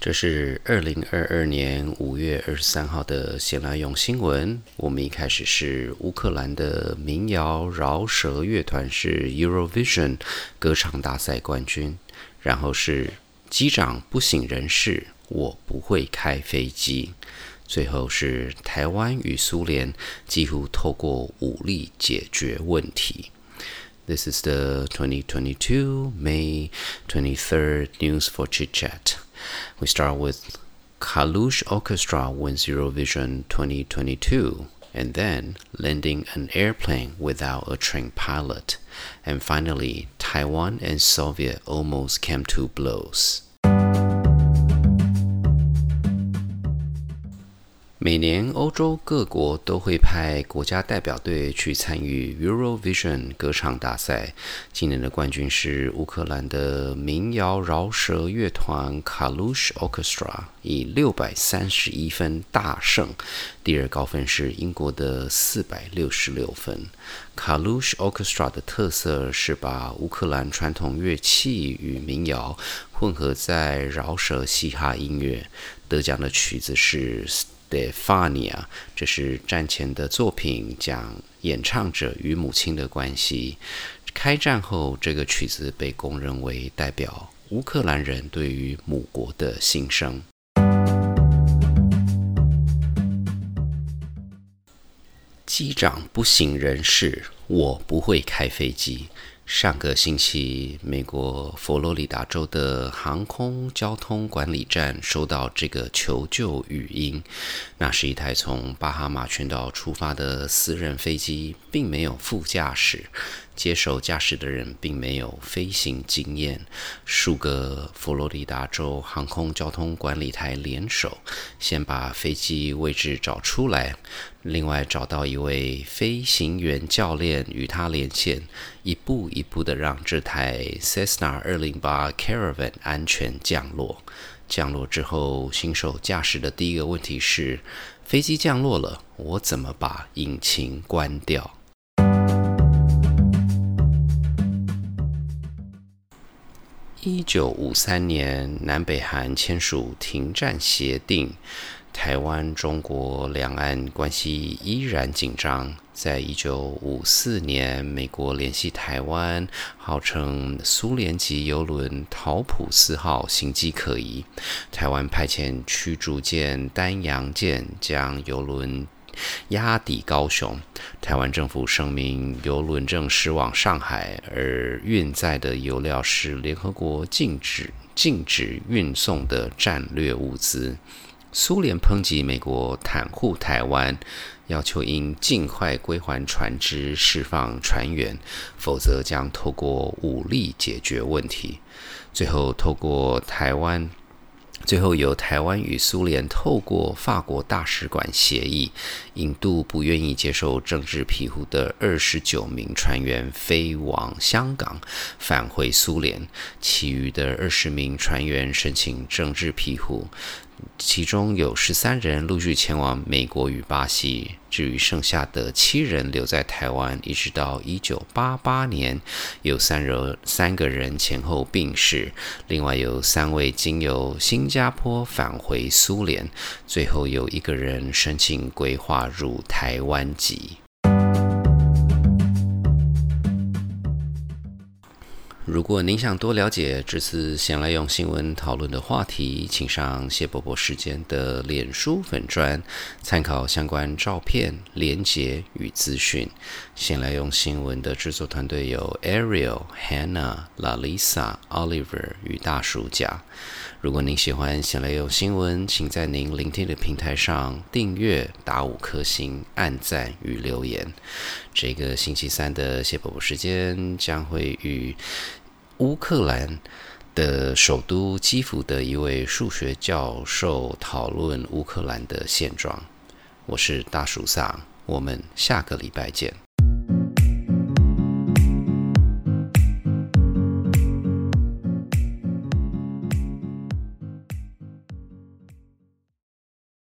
这是二零二二年五月二十三号的闲来用新闻。我们一开始是乌克兰的民谣饶舌乐团是 Eurovision 歌唱大赛冠军，然后是机长不省人事，我不会开飞机，最后是台湾与苏联几乎透过武力解决问题。This is the 2022 May 23rd news for chit chat. We start with Kalush Orchestra wins Eurovision 2022, and then landing an airplane without a trained pilot. And finally, Taiwan and Soviet almost came to blows. 每年，欧洲各国都会派国家代表队去参与 Eurovision 歌唱大赛。今年的冠军是乌克兰的民谣饶舌乐团 Kalush Orchestra，以六百三十一分大胜。第二高分是英国的四百六十六分。Kalush Orchestra 的特色是把乌克兰传统乐器与民谣混合在饶舌嘻哈音乐。得奖的曲子是。的 Fania，这是战前的作品，讲演唱者与母亲的关系。开战后，这个曲子被公认为代表乌克兰人对于母国的心声。机长不省人事，我不会开飞机。上个星期，美国佛罗里达州的航空交通管理站收到这个求救语音。那是一台从巴哈马群岛出发的私人飞机，并没有副驾驶。接手驾驶的人并没有飞行经验，数个佛罗里达州航空交通管理台联手，先把飞机位置找出来，另外找到一位飞行员教练与他连线，一步一步的让这台 Cessna 208 Caravan 安全降落。降落之后，新手驾驶的第一个问题是：飞机降落了，我怎么把引擎关掉？一九五三年，南北韩签署停战协定，台湾中国两岸关系依然紧张。在一九五四年，美国联系台湾，号称苏联级游轮“陶普斯号”行迹可疑，台湾派遣驱逐舰“丹阳舰”将游轮。压抵高雄，台湾政府声明邮轮正驶往上海，而运载的油料是联合国禁止禁止运送的战略物资。苏联抨击美国袒护台湾，要求应尽快归还船只，释放船员，否则将透过武力解决问题。最后，透过台湾。最后，由台湾与苏联透过法国大使馆协议，引渡不愿意接受政治庇护的二十九名船员飞往香港，返回苏联。其余的二十名船员申请政治庇护。其中有十三人陆续前往美国与巴西，至于剩下的七人留在台湾，一直到一九八八年，有三人三个人前后病逝，另外有三位经由新加坡返回苏联，最后有一个人申请规划入台湾籍。如果您想多了解这次闲来用新闻讨论的话题，请上谢伯伯时间的脸书粉砖，参考相关照片、连结与资讯。闲来用新闻的制作团队有 Ariel、Hannah、Lalisa、Oliver 与大叔甲。如果您喜欢闲来用新闻，请在您聆听的平台上订阅、打五颗星、按赞与留言。这个星期三的谢伯伯时间将会与。乌克兰的首都基辅的一位数学教授讨论乌克兰的现状。我是大蜀萨，我们下个礼拜见。